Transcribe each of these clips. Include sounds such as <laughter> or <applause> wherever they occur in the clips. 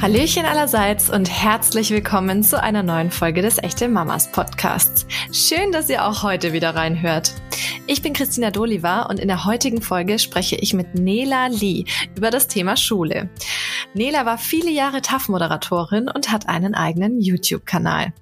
Hallöchen allerseits und herzlich willkommen zu einer neuen Folge des Echte Mamas Podcasts. Schön, dass ihr auch heute wieder reinhört. Ich bin Christina Doliva und in der heutigen Folge spreche ich mit Nela Lee über das Thema Schule. Nela war viele Jahre TAF-Moderatorin und hat einen eigenen YouTube-Kanal.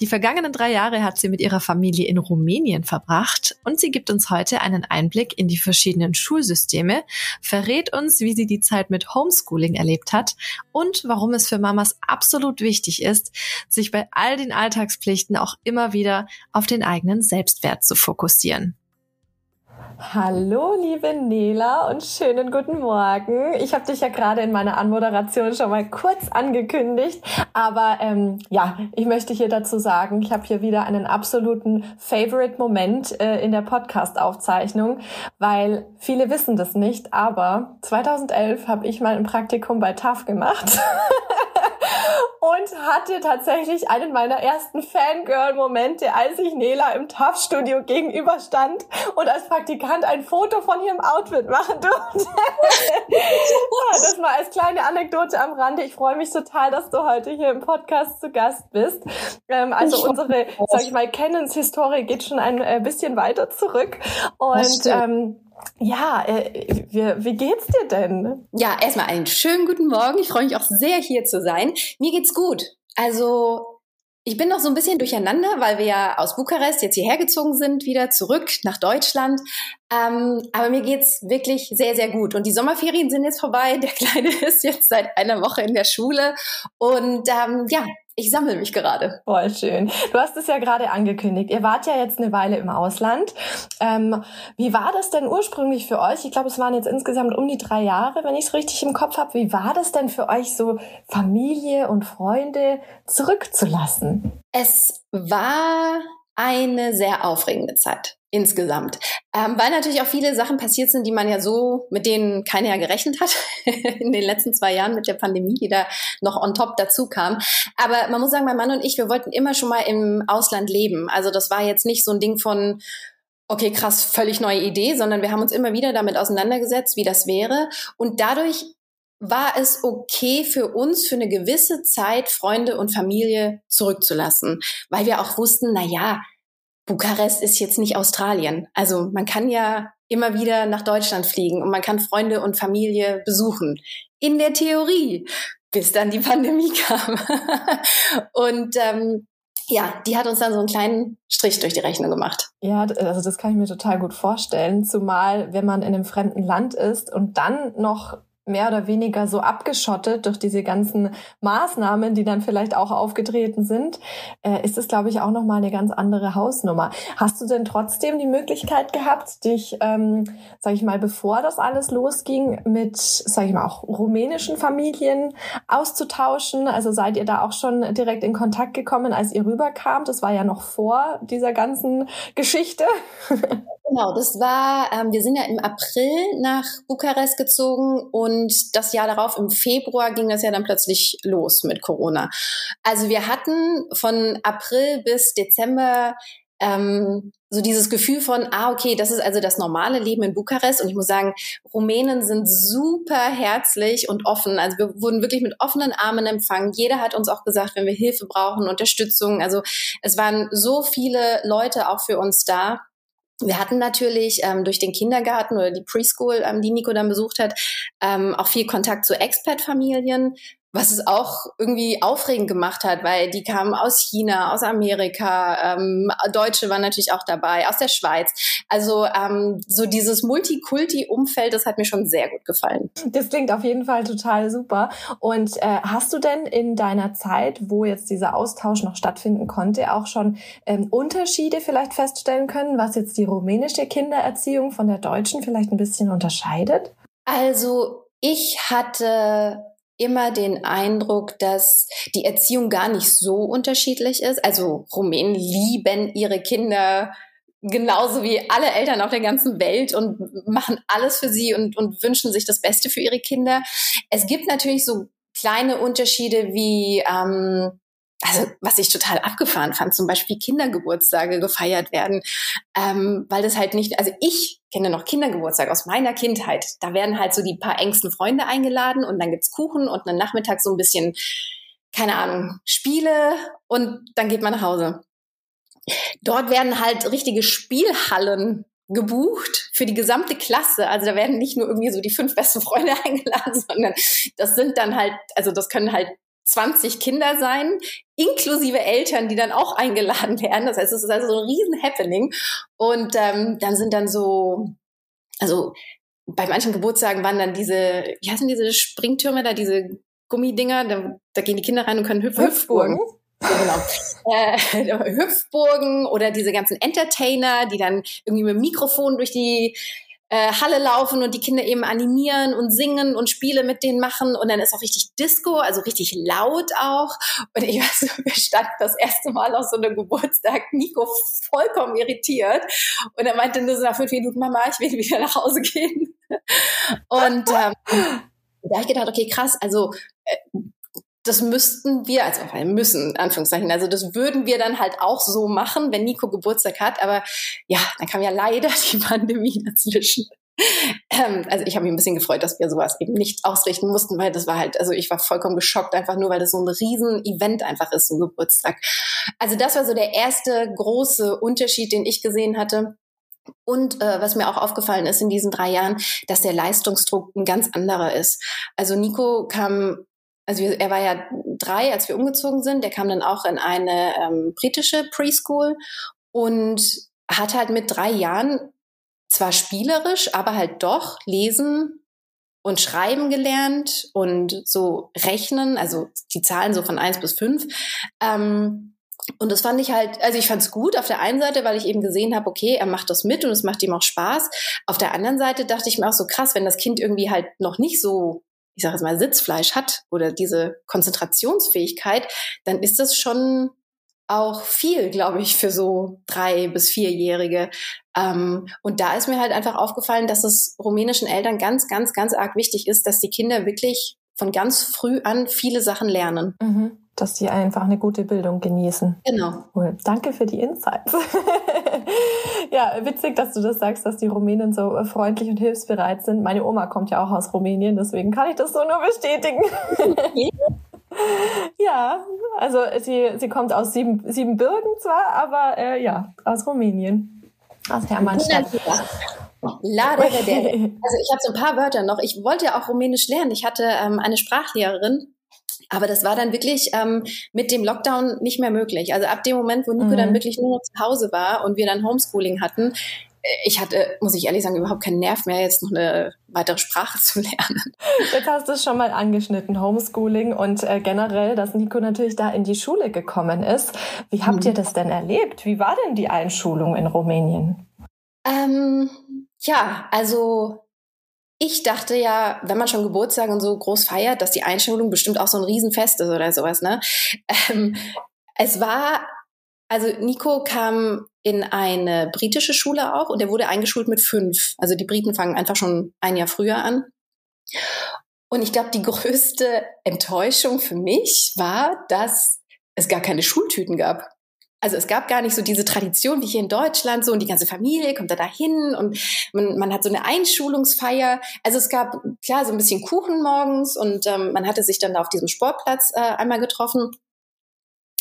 Die vergangenen drei Jahre hat sie mit ihrer Familie in Rumänien verbracht und sie gibt uns heute einen Einblick in die verschiedenen Schulsysteme, verrät uns, wie sie die Zeit mit Homeschooling erlebt hat und warum es für Mamas absolut wichtig ist, sich bei all den Alltagspflichten auch immer wieder auf den eigenen Selbstwert zu fokussieren. Hallo, liebe Nela und schönen guten Morgen. Ich habe dich ja gerade in meiner Anmoderation schon mal kurz angekündigt, aber ähm, ja, ich möchte hier dazu sagen, ich habe hier wieder einen absoluten Favorite-Moment äh, in der Podcast-Aufzeichnung, weil viele wissen das nicht, aber 2011 habe ich mal ein Praktikum bei TAF gemacht. <laughs> und hatte tatsächlich einen meiner ersten Fangirl-Momente, als ich Nela im TAF-Studio gegenüberstand und als Praktikant ein Foto von ihrem Outfit machen durfte. <laughs> das mal als kleine Anekdote am Rande. Ich freue mich total, dass du heute hier im Podcast zu Gast bist. Ähm, also unsere, sag ich mal, Kennens-Historie geht schon ein äh, bisschen weiter zurück. Und ähm, ja, äh, wie, wie geht's dir denn? Ja, erstmal einen schönen guten Morgen. Ich freue mich auch sehr, hier zu sein. Mir geht's gut. Also, ich bin noch so ein bisschen durcheinander, weil wir ja aus Bukarest jetzt hierher gezogen sind, wieder zurück nach Deutschland. Ähm, aber mir geht's wirklich sehr, sehr gut. Und die Sommerferien sind jetzt vorbei. Der Kleine <laughs> ist jetzt seit einer Woche in der Schule. Und ähm, ja, ich sammle mich gerade. Voll schön. Du hast es ja gerade angekündigt. Ihr wart ja jetzt eine Weile im Ausland. Ähm, wie war das denn ursprünglich für euch? Ich glaube, es waren jetzt insgesamt um die drei Jahre, wenn ich es richtig im Kopf habe. Wie war das denn für euch, so Familie und Freunde zurückzulassen? Es war eine sehr aufregende Zeit insgesamt. Ähm, weil natürlich auch viele Sachen passiert sind, die man ja so, mit denen keiner ja gerechnet hat <laughs> in den letzten zwei Jahren mit der Pandemie, die da noch on top dazu kam. Aber man muss sagen, mein Mann und ich, wir wollten immer schon mal im Ausland leben. Also das war jetzt nicht so ein Ding von, okay, krass, völlig neue Idee, sondern wir haben uns immer wieder damit auseinandergesetzt, wie das wäre. Und dadurch war es okay für uns für eine gewisse Zeit Freunde und Familie zurückzulassen, weil wir auch wussten, na ja, Bukarest ist jetzt nicht Australien. Also man kann ja immer wieder nach Deutschland fliegen und man kann Freunde und Familie besuchen. In der Theorie, bis dann die <laughs> Pandemie kam. und ähm, ja, die hat uns dann so einen kleinen Strich durch die Rechnung gemacht. Ja, also das kann ich mir total gut vorstellen, zumal wenn man in einem fremden Land ist und dann noch mehr oder weniger so abgeschottet durch diese ganzen Maßnahmen, die dann vielleicht auch aufgetreten sind, äh, ist es, glaube ich, auch nochmal eine ganz andere Hausnummer. Hast du denn trotzdem die Möglichkeit gehabt, dich, ähm, sag ich mal, bevor das alles losging, mit, sag ich mal, auch rumänischen Familien auszutauschen? Also seid ihr da auch schon direkt in Kontakt gekommen, als ihr rüberkamt? Das war ja noch vor dieser ganzen Geschichte. <laughs> Genau, das war, ähm, wir sind ja im April nach Bukarest gezogen und das Jahr darauf, im Februar, ging das ja dann plötzlich los mit Corona. Also wir hatten von April bis Dezember ähm, so dieses Gefühl von, ah, okay, das ist also das normale Leben in Bukarest. Und ich muss sagen, Rumänen sind super herzlich und offen. Also wir wurden wirklich mit offenen Armen empfangen. Jeder hat uns auch gesagt, wenn wir Hilfe brauchen, Unterstützung. Also es waren so viele Leute auch für uns da. Wir hatten natürlich ähm, durch den Kindergarten oder die Preschool, ähm, die Nico dann besucht hat, ähm, auch viel Kontakt zu Expat-Familien, was es auch irgendwie aufregend gemacht hat, weil die kamen aus China, aus Amerika, ähm, Deutsche waren natürlich auch dabei, aus der Schweiz. Also ähm, so dieses Multikulti-Umfeld, das hat mir schon sehr gut gefallen. Das klingt auf jeden Fall total super. Und äh, hast du denn in deiner Zeit, wo jetzt dieser Austausch noch stattfinden konnte, auch schon ähm, Unterschiede vielleicht feststellen können, was jetzt die rumänische Kindererziehung von der deutschen vielleicht ein bisschen unterscheidet? Also ich hatte immer den Eindruck, dass die Erziehung gar nicht so unterschiedlich ist. Also Rumänen lieben ihre Kinder genauso wie alle Eltern auf der ganzen Welt und machen alles für sie und, und wünschen sich das Beste für ihre Kinder. Es gibt natürlich so kleine Unterschiede wie ähm, also was ich total abgefahren fand, zum Beispiel Kindergeburtstage gefeiert werden, ähm, weil das halt nicht, also ich kenne noch Kindergeburtstag aus meiner Kindheit. Da werden halt so die paar engsten Freunde eingeladen und dann gibt's Kuchen und einen Nachmittag so ein bisschen, keine Ahnung, Spiele und dann geht man nach Hause. Dort werden halt richtige Spielhallen gebucht für die gesamte Klasse. Also da werden nicht nur irgendwie so die fünf besten Freunde <laughs> eingeladen, sondern das sind dann halt, also das können halt 20 Kinder sein, inklusive Eltern, die dann auch <laughs> eingeladen werden. Das heißt, es ist also so ein riesen Happening. Und ähm, dann sind dann so, also bei manchen Geburtstagen waren dann diese, wie heißen diese Springtürme da, diese Gummidinger, da, da gehen die Kinder rein und können hüpfen. Hüpfburgen. Ja, genau. Äh, <laughs> Hüpfburgen oder diese ganzen Entertainer, die dann irgendwie mit dem Mikrofon durch die äh, Halle laufen und die Kinder eben animieren und singen und Spiele mit denen machen und dann ist auch richtig Disco, also richtig laut auch. Und ich weiß, <laughs> wir standen das erste Mal auf so einem Geburtstag, Nico vollkommen irritiert und er meinte nur so nach fünf Minuten, Mama, ich will wieder nach Hause gehen. <laughs> Und ähm, da habe ich gedacht, okay, krass, also äh, das müssten wir, also müssen, in Anführungszeichen, also das würden wir dann halt auch so machen, wenn Nico Geburtstag hat. Aber ja, dann kam ja leider <laughs> die Pandemie dazwischen. Ähm, also ich habe mich ein bisschen gefreut, dass wir sowas eben nicht ausrichten mussten, weil das war halt, also ich war vollkommen geschockt, einfach nur, weil das so ein riesen Event einfach ist, so ein Geburtstag. Also das war so der erste große Unterschied, den ich gesehen hatte. Und äh, was mir auch aufgefallen ist in diesen drei Jahren, dass der Leistungsdruck ein ganz anderer ist. Also Nico kam also er war ja drei, als wir umgezogen sind. Der kam dann auch in eine ähm, britische Preschool und hat halt mit drei Jahren zwar spielerisch, aber halt doch lesen und schreiben gelernt und so rechnen, also die Zahlen so von eins bis fünf. Ähm, und das fand ich halt, also ich fand es gut auf der einen Seite, weil ich eben gesehen habe, okay, er macht das mit und es macht ihm auch Spaß. Auf der anderen Seite dachte ich mir auch so krass, wenn das Kind irgendwie halt noch nicht so ich sage jetzt mal, Sitzfleisch hat oder diese Konzentrationsfähigkeit, dann ist das schon auch viel, glaube ich, für so drei bis vierjährige. Ähm, und da ist mir halt einfach aufgefallen, dass es rumänischen Eltern ganz, ganz, ganz arg wichtig ist, dass die Kinder wirklich von ganz früh an viele Sachen lernen. Mhm dass die einfach eine gute Bildung genießen. Genau. Cool. Danke für die Insights. <laughs> ja, witzig, dass du das sagst, dass die Rumänen so freundlich und hilfsbereit sind. Meine Oma kommt ja auch aus Rumänien, deswegen kann ich das so nur bestätigen. <laughs> ja, also sie, sie kommt aus sieben, Siebenbürgen zwar, aber äh, ja, aus Rumänien. Aus Hermannstadt. Lade Also ich habe so ein paar Wörter noch. Ich wollte ja auch Rumänisch lernen. Ich hatte ähm, eine Sprachlehrerin, aber das war dann wirklich ähm, mit dem Lockdown nicht mehr möglich. Also ab dem Moment, wo Nico mhm. dann wirklich nur noch zu Hause war und wir dann Homeschooling hatten, äh, ich hatte, muss ich ehrlich sagen, überhaupt keinen Nerv mehr, jetzt noch eine weitere Sprache <laughs> zu lernen. Jetzt hast du es schon mal angeschnitten, Homeschooling und äh, generell, dass Nico natürlich da in die Schule gekommen ist. Wie habt mhm. ihr das denn erlebt? Wie war denn die Einschulung in Rumänien? Ähm, ja, also ich dachte ja, wenn man schon Geburtstag und so groß feiert, dass die Einschulung bestimmt auch so ein Riesenfest ist oder sowas, ne? <laughs> Ähm, es war, also Nico kam in eine britische Schule auch und er wurde eingeschult mit fünf. Also die Briten fangen einfach schon ein Jahr früher an. Und ich glaube, die größte Enttäuschung für mich war, dass es gar keine Schultüten gab also es gab gar nicht so diese Tradition wie hier in Deutschland, so und die ganze Familie kommt da dahin und man, man hat so eine Einschulungsfeier. Also es gab klar so ein bisschen Kuchen morgens und ähm, man hatte sich dann da auf diesem Sportplatz äh, einmal getroffen.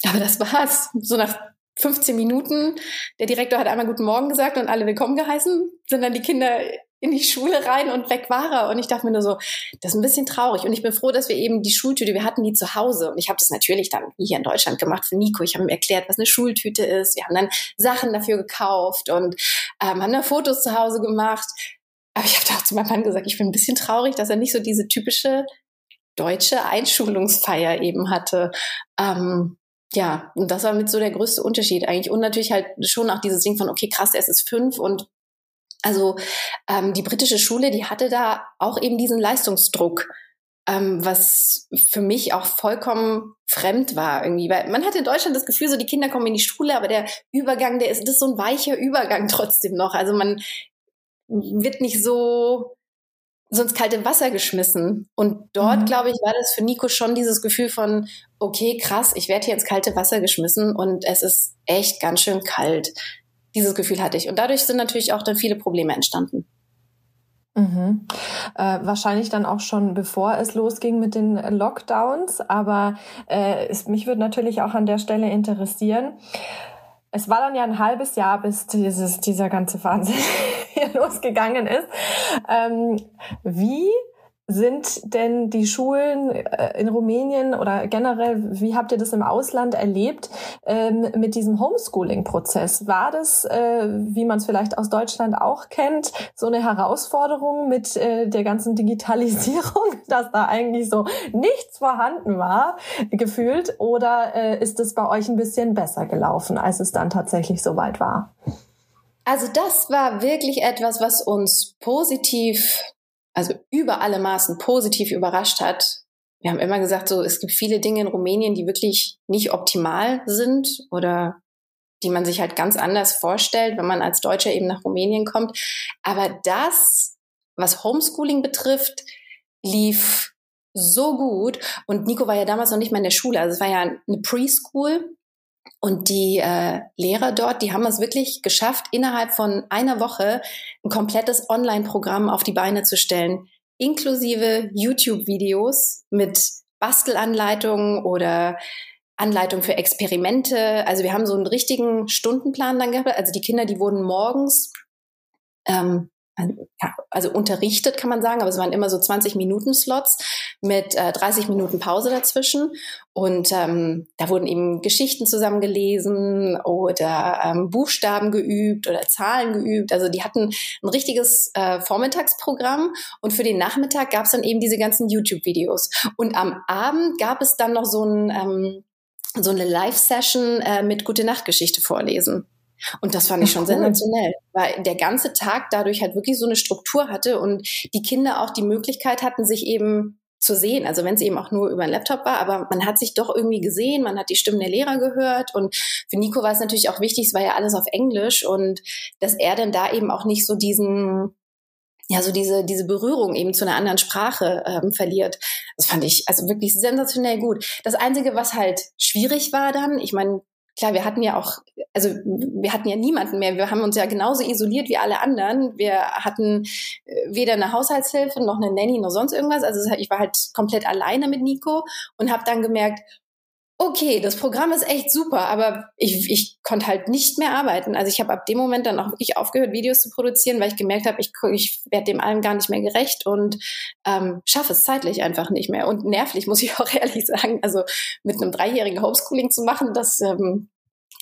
Aber das war's. So nach 15 Minuten, der Direktor hat einmal Guten Morgen gesagt und alle willkommen geheißen, sind dann die Kinder in die Schule rein und weg war er. Und ich dachte mir nur so, das ist ein bisschen traurig. Und ich bin froh, dass wir eben die Schultüte, wir hatten die zu Hause. Und ich habe das natürlich dann hier in Deutschland gemacht für Nico. Ich habe ihm erklärt, was eine Schultüte ist. Wir haben dann Sachen dafür gekauft und ähm, haben dann Fotos zu Hause gemacht. Aber ich habe auch zu meinem Mann gesagt, ich bin ein bisschen traurig, dass er nicht so diese typische deutsche Einschulungsfeier eben hatte. Ähm, ja, und das war mit so der größte Unterschied eigentlich. Und natürlich halt schon auch dieses Ding von, okay, krass, er ist fünf und also ähm, die britische Schule, die hatte da auch eben diesen Leistungsdruck, ähm, was für mich auch vollkommen fremd war irgendwie. Weil man hatte in Deutschland das Gefühl, so die Kinder kommen in die Schule, aber der Übergang, der ist, das ist so ein weicher Übergang <laughs> trotzdem noch. Also man wird nicht so so ins kalte Wasser geschmissen. Und dort, mhm. glaube ich, war das für Nico schon dieses Gefühl von, okay, krass, ich werde hier ins kalte Wasser geschmissen und es ist echt ganz schön kalt. Dieses Gefühl hatte ich. Und dadurch sind natürlich auch dann viele Probleme entstanden. Mhm. Äh, wahrscheinlich dann auch schon bevor es losging mit den Lockdowns, aber äh, es, mich würde natürlich auch an der Stelle interessieren. Es war dann ja ein halbes Jahr, bis dieses, dieser ganze Wahnsinn hier <laughs> losgegangen ist. Ähm, wie sind denn die Schulen äh, in Rumänien oder generell, wie habt ihr das im Ausland erlebt ähm, mit diesem Homeschooling-Prozess? War das, äh, wie man es vielleicht aus Deutschland auch kennt, so eine Herausforderung mit äh, der ganzen Digitalisierung, <laughs> dass da eigentlich so nichts vorhanden war, gefühlt? Oder ist es bei euch ein bisschen besser gelaufen, als es dann tatsächlich soweit war? Also das war wirklich etwas, was uns positiv also über alle Maßen positiv überrascht hat. Wir haben immer gesagt, so, es gibt viele Dinge in Rumänien, die wirklich nicht optimal sind oder die man sich halt ganz anders vorstellt, wenn man als Deutscher eben nach Rumänien kommt. Aber das, was Homeschooling betrifft, lief so gut. Und Nico war ja damals noch nicht mal in der Schule. Also es war ja eine Preschool. Und die äh, Lehrer dort, die haben es wirklich geschafft, innerhalb von einer Woche ein komplettes Online-Programm auf die Beine zu stellen, inklusive YouTube-Videos mit Bastelanleitungen oder Anleitung für Experimente. Also wir haben so einen richtigen Stundenplan dann gehabt. Also die Kinder, die wurden morgens ähm, also unterrichtet kann man sagen, aber es waren immer so 20 Minuten Slots mit äh, 30 Minuten Pause dazwischen und ähm, da wurden eben Geschichten zusammengelesen oder ähm, Buchstaben geübt oder Zahlen geübt. Also die hatten ein richtiges äh, Vormittagsprogramm und für den Nachmittag gab es dann eben diese ganzen YouTube-Videos und am Abend gab es dann noch so ein ähm, so eine Live-Session äh, mit Gute Nacht Geschichte vorlesen. Und das fand ich schon cool. sensationell, weil der ganze Tag dadurch halt wirklich so eine Struktur hatte und die Kinder auch die Möglichkeit hatten, sich eben zu sehen. Also wenn es eben auch nur über einen Laptop war, aber man hat sich doch irgendwie gesehen, man hat die Stimmen der Lehrer gehört und für Nico war es natürlich auch wichtig, es war ja alles auf Englisch und dass er dann da eben auch nicht so diesen ja, so diese, diese Berührung eben zu einer anderen Sprache ähm, verliert. Das fand ich also wirklich sensationell gut. Das Einzige, was halt schwierig war dann, ich meine, klar, wir hatten ja auch, also wir hatten ja niemanden mehr. Wir haben uns ja genauso isoliert wie alle anderen. Wir hatten äh, weder eine Haushaltshilfe noch eine Nanny noch sonst irgendwas. Also ich war halt komplett alleine mit Nico und habe dann gemerkt, okay, das Programm ist echt super, aber ich, ich konnte halt nicht mehr arbeiten. Also ich habe ab dem Moment dann auch wirklich aufgehört, Videos zu produzieren, weil ich gemerkt habe, ich, ich werde dem allem gar nicht mehr gerecht und ähm, schaffe es zeitlich einfach nicht mehr. Und nervlich, <laughs> muss ich auch ehrlich sagen. Also mit einem dreijährigen Homeschooling zu machen, das ähm,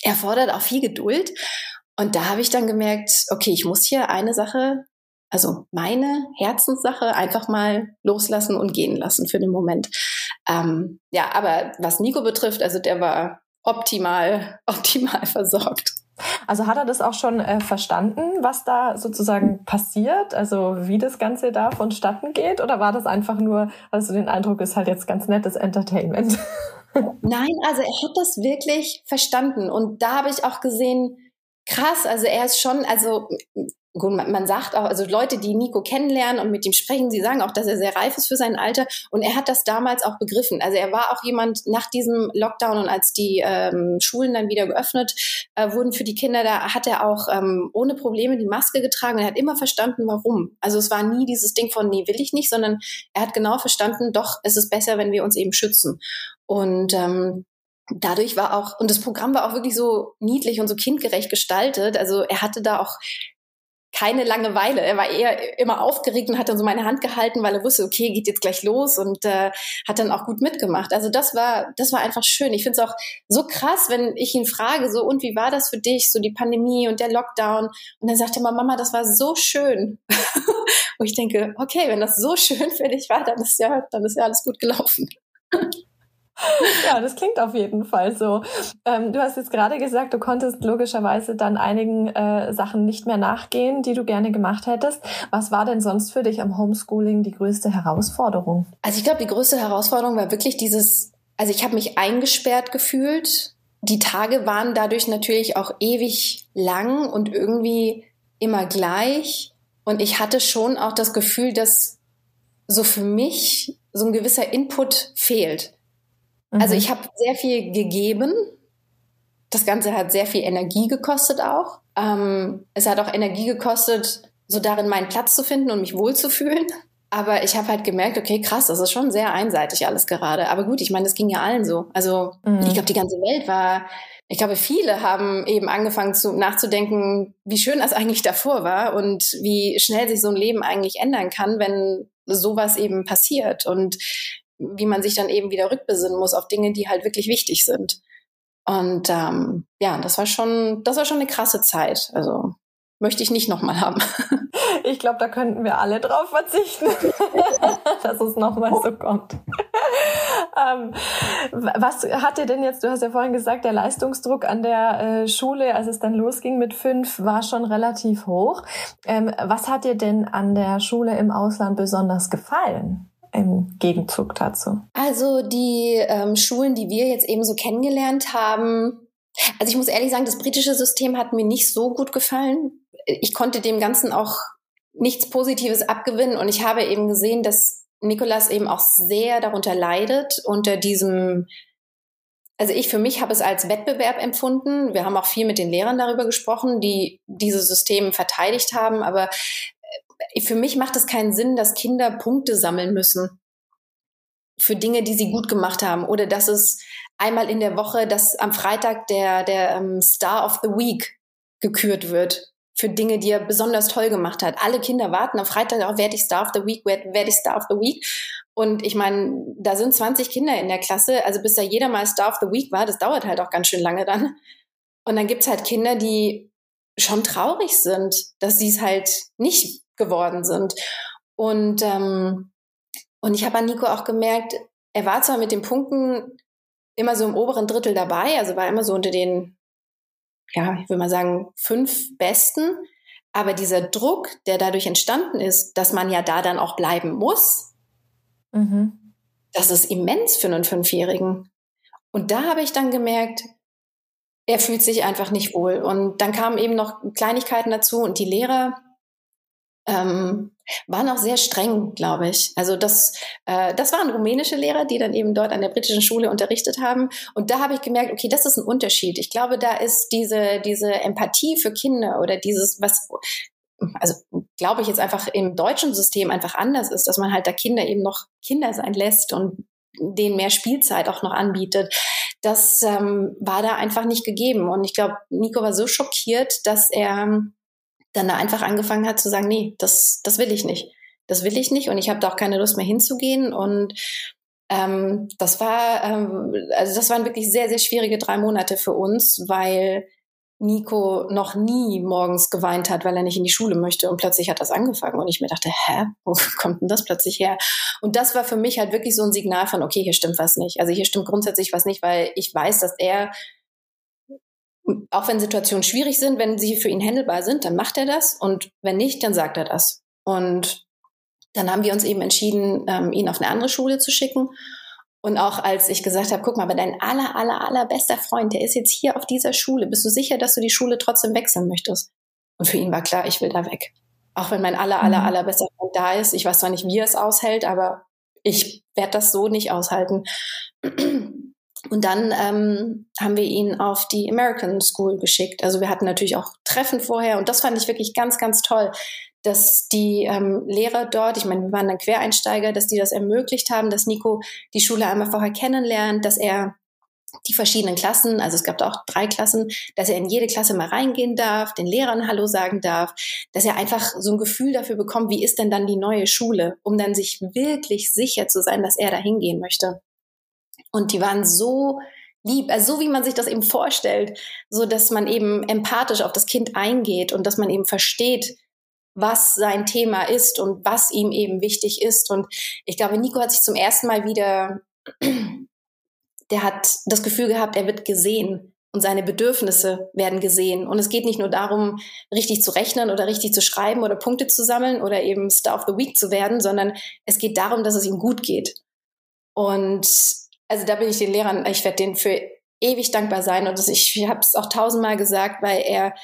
erfordert auch viel Geduld. Und da habe ich dann gemerkt, okay, ich muss hier eine Sache also meine Herzenssache einfach mal loslassen und gehen lassen für den Moment. Ähm, ja, aber was Nico betrifft, also der war optimal, <laughs> optimal versorgt. Also hat er das auch schon äh, verstanden, was da sozusagen passiert, also wie das Ganze da vonstatten geht? Oder war das einfach nur, also den Eindruck ist halt jetzt ganz nettes Entertainment? <laughs> Nein, also er hat das wirklich verstanden. Und da habe ich auch gesehen, krass, also er ist schon, also gut, man, sagt auch, also Leute, die Nico kennenlernen und mit ihm sprechen, sie sagen auch, dass er sehr reif ist für sein Alter und er hat das damals auch begriffen. Also er war auch jemand nach diesem Lockdown und als die ähm, Schulen dann wieder geöffnet äh, wurden für die Kinder, da hat er auch ähm, ohne Probleme die Maske getragen und er hat immer verstanden, warum. Also es war nie dieses Ding von, nee, will ich nicht, sondern er hat genau verstanden, doch, es ist besser, wenn wir uns eben schützen. Und ähm, dadurch war auch, und das Programm war auch wirklich so niedlich und so kindgerecht gestaltet. Also er hatte da auch keine Langeweile. Er war eher immer aufgeregt und hat dann so meine Hand gehalten, weil er wusste, okay, geht jetzt gleich los und äh, hat dann auch gut mitgemacht. Also das war, das war einfach schön. Ich finde es auch so krass, wenn ich ihn frage, so und wie war das für dich, so die Pandemie und der Lockdown? Und dann sagt er immer, Mama, das war so schön. <laughs> Wo ich denke, okay, wenn das so schön für dich war, dann ist ja, dann ist ja alles gut gelaufen. <laughs> <laughs> ja, das klingt auf jeden Fall so. Ähm, du hast jetzt gerade gesagt, du konntest logischerweise dann einigen äh, Sachen nicht mehr nachgehen, die du gerne gemacht hättest. Was war denn sonst für dich am Homeschooling die größte Herausforderung? Also ich glaube, die größte Herausforderung war wirklich dieses, also ich habe mich eingesperrt gefühlt. Die Tage waren dadurch natürlich auch ewig lang und irgendwie immer gleich. Und ich hatte schon auch das Gefühl, dass so für mich so ein gewisser Input fehlt. Also mhm. Also ich habe sehr viel gegeben. Das Ganze hat sehr viel Energie gekostet auch. Ähm, es hat auch Energie gekostet, so darin meinen Platz zu finden und mich wohlzufühlen. Aber ich habe halt gemerkt, okay, krass, das ist schon sehr einseitig alles gerade. Aber gut, ich meine, das ging ja allen so. Also mhm. ich glaube, die ganze Welt war, ich glaube, viele haben eben angefangen zu nachzudenken, wie schön das eigentlich davor war und wie schnell sich so ein Leben eigentlich ändern kann, wenn sowas eben passiert und wie man sich dann eben wieder rückbesinnen muss auf Dinge, die halt wirklich wichtig sind. Und ähm, ja, das war schon, das war schon eine krasse Zeit. Also möchte ich nicht nochmal haben. <laughs> Ich glaube, da könnten wir alle drauf verzichten, <laughs> dass es nochmal so kommt. <laughs> ähm, was hat dir denn jetzt, du hast ja vorhin gesagt, der Leistungsdruck an der äh, Schule, als es dann losging mit fünf, war schon relativ hoch. Ähm, was hat dir denn an der Schule im Ausland besonders gefallen? Im Gegenzug dazu? Also die ähm, Schulen, die wir jetzt eben so kennengelernt haben, also ich muss ehrlich sagen, das britische System hat mir nicht so gut gefallen. Ich konnte dem Ganzen auch nichts Positives abgewinnen und ich habe eben gesehen, dass Nikolas eben auch sehr darunter leidet, unter diesem also ich für mich habe es als Wettbewerb empfunden. Wir haben auch viel mit den Lehrern darüber gesprochen, die dieses System verteidigt haben. Aber für mich macht es keinen Sinn, dass Kinder Punkte sammeln müssen für Dinge, die sie gut gemacht haben oder dass es einmal in der Woche, dass am Freitag der, der ähm, Star of the Week gekürt wird für Dinge, die er besonders toll gemacht hat. Alle Kinder warten am Freitag, auch werde ich Star of the Week, werde werd ich Star of the Week. Und ich meine, da sind 20 Kinder in der Klasse, also bis da jeder mal Star of the Week war, das dauert halt auch ganz schön lange dann. Und dann gibt's halt Kinder, die schon traurig sind, dass sie es halt nicht geworden sind. Und, ähm, und ich habe an Nico auch gemerkt, er war zwar mit den Punkten immer so im oberen Drittel dabei, also war immer so unter den, ja, ich würde mal sagen, fünf Besten. Aber dieser Druck, der dadurch entstanden ist, dass man ja da dann auch bleiben muss, mhm. das ist immens für einen Fünfjährigen. Und da habe ich dann gemerkt, er fühlt sich einfach nicht wohl. Und dann kamen eben noch Kleinigkeiten dazu und die Lehrer ähm, waren auch sehr streng, glaube ich. Also das, äh, das waren rumänische Lehrer, die dann eben dort an der britischen Schule unterrichtet haben. Und da habe ich gemerkt, okay, das ist ein Unterschied. Ich glaube, da ist diese, diese Empathie für Kinder oder dieses, was, also glaube ich jetzt einfach im deutschen System einfach anders ist, dass man halt da Kinder eben noch Kinder sein lässt und denen mehr Spielzeit auch noch anbietet. Das ähm, war da einfach nicht gegeben. Und ich glaube, Nico war so schockiert, dass er dann da einfach angefangen hat zu sagen, nee, das, das will ich nicht. Das will ich nicht und ich habe da auch keine Lust mehr hinzugehen. Und ähm, das war, ähm, also das waren wirklich sehr, sehr schwierige drei Monate für uns, weil Nico noch nie morgens geweint hat, weil er nicht in die Schule möchte und plötzlich hat das angefangen und ich mir dachte, hä, wo <laughs> kommt denn das plötzlich her? Und das war für mich halt wirklich so ein Signal von, okay, hier stimmt was nicht. Also hier stimmt grundsätzlich was nicht, weil ich weiß, dass er auch wenn Situationen schwierig sind, wenn sie für ihn handelbar sind, dann macht er das und wenn nicht, dann sagt er das. Und dann haben wir uns eben entschieden, ähm, ihn auf eine andere Schule zu schicken. Und auch als ich gesagt habe, guck mal, aber dein aller, aller, aller bester Freund, der ist jetzt hier auf dieser Schule. Bist du sicher, dass du die Schule trotzdem wechseln möchtest? Und für ihn war klar, ich will da weg. Auch wenn mein aller, aller, mhm. aller bester Freund da ist. Ich weiß zwar nicht, wie er es aushält, aber ich werde das so nicht aushalten. Und dann ähm, haben wir ihn auf die American School geschickt. Also wir hatten natürlich auch Treffen vorher und das fand ich wirklich ganz, ganz toll, dass die ähm, Lehrer dort, ich meine, wir waren dann Quereinsteiger, dass die das ermöglicht haben, dass Nico die Schule einmal vorher kennenlernt, dass er die verschiedenen Klassen, also es gab auch drei Klassen, dass er in jede Klasse mal reingehen darf, den Lehrern Hallo sagen darf, dass er einfach so ein Gefühl dafür bekommt, wie ist denn dann die neue Schule, um dann sich wirklich sicher zu sein, dass er da hingehen möchte. Und die waren so lieb, also so wie man sich das eben vorstellt, so dass man eben empathisch auf das Kind eingeht und dass man eben versteht, was sein Thema ist und was ihm eben wichtig ist. Und ich glaube, Nico hat sich zum ersten Mal wieder, der hat das Gefühl gehabt, er wird gesehen und seine Bedürfnisse werden gesehen. Und es geht nicht nur darum, richtig zu rechnen oder richtig zu schreiben oder Punkte zu sammeln oder eben Star of the Week zu werden, sondern es geht darum, dass es ihm gut geht. Und also da bin ich den Lehrern, ich werde denen für ewig dankbar sein. Und das, ich habe es auch tausendmal gesagt, weil er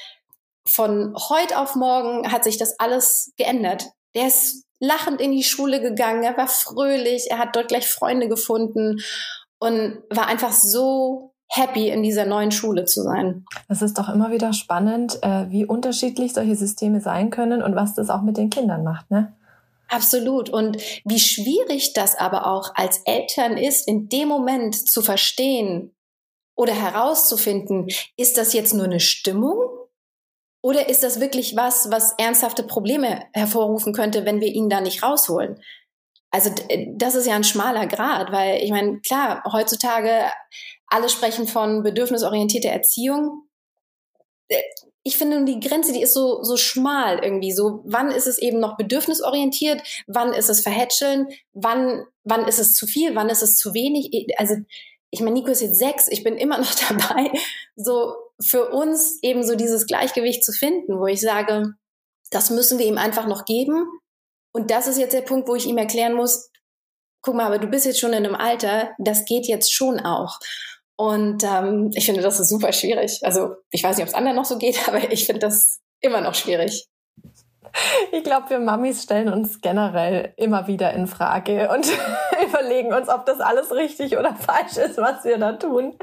von heute auf morgen hat sich das alles geändert. Der ist lachend in die Schule gegangen, er war fröhlich, er hat dort gleich Freunde gefunden und war einfach so happy, in dieser neuen Schule zu sein. Es ist doch immer wieder spannend, äh, wie unterschiedlich solche Systeme sein können und was das auch mit den Kindern macht, ne? Absolut. Und wie schwierig das aber auch als Eltern ist, in dem Moment zu verstehen oder herauszufinden, ist das jetzt nur eine Stimmung oder ist das wirklich was, was ernsthafte Probleme hervorrufen könnte, wenn wir ihn da nicht rausholen? Also das ist ja ein schmaler Grad, weil ich meine, klar, heutzutage alle sprechen von bedürfnisorientierter Erziehung. Ich finde, die Grenze, die ist so, so schmal irgendwie. So, wann ist es eben noch bedürfnisorientiert? Wann ist es verhätscheln? Wann, wann ist es zu viel? Wann ist es zu wenig? Also, ich meine, Nico ist jetzt sechs. Ich bin immer <laughs> noch dabei, so für uns eben so dieses Gleichgewicht zu finden, wo ich sage, das müssen wir ihm einfach noch geben. Und das ist jetzt der Punkt, wo ich ihm erklären muss, guck mal, aber du bist jetzt schon in einem Alter, das geht jetzt schon auch. Und ähm, ich finde, das ist super schwierig. Also ich weiß nicht, ob es anderen noch so geht, <laughs> aber ich finde das immer noch schwierig. Ich glaube, wir Mamis stellen uns generell immer wieder in Frage und <laughs> überlegen uns, ob das alles richtig oder falsch ist, was wir da tun.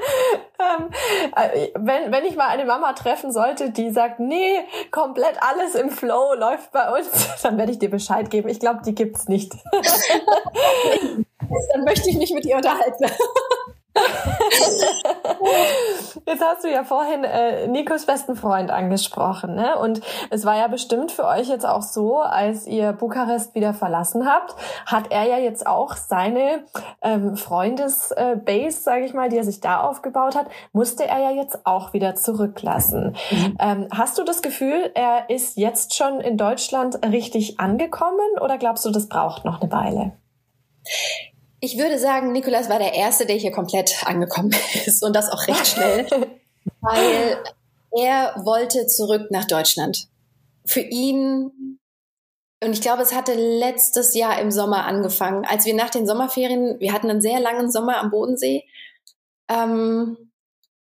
Ähm, äh, wenn, wenn ich mal eine Mama treffen sollte, die sagt, nee, komplett alles im Flow läuft bei uns, <laughs> dann werde ich dir Bescheid geben. Ich glaube, die gibt's nicht. dann möchte ich mich mit ihr unterhalten. <laughs> Jetzt hast du ja vorhin äh, Nikos besten Freund angesprochen, ne? Und es war ja bestimmt für euch jetzt auch so, als ihr Bukarest wieder verlassen habt, hat er ja jetzt auch seine ähm, Freundesbase, äh, sage ich mal, die er sich da aufgebaut hat, musste er ja jetzt auch wieder zurücklassen. Mhm. Ähm, hast du das Gefühl, er ist jetzt schon in Deutschland richtig angekommen oder glaubst du, das braucht noch eine Weile? Ich würde sagen, Nikolas war der Erste, der hier komplett angekommen <laughs> ist und das auch recht schnell, <laughs> weil er wollte zurück nach Deutschland. Für ihn, und ich glaube, es hatte letztes Jahr im Sommer angefangen, als wir nach den Sommerferien, wir hatten einen sehr langen Sommer am Bodensee, ähm,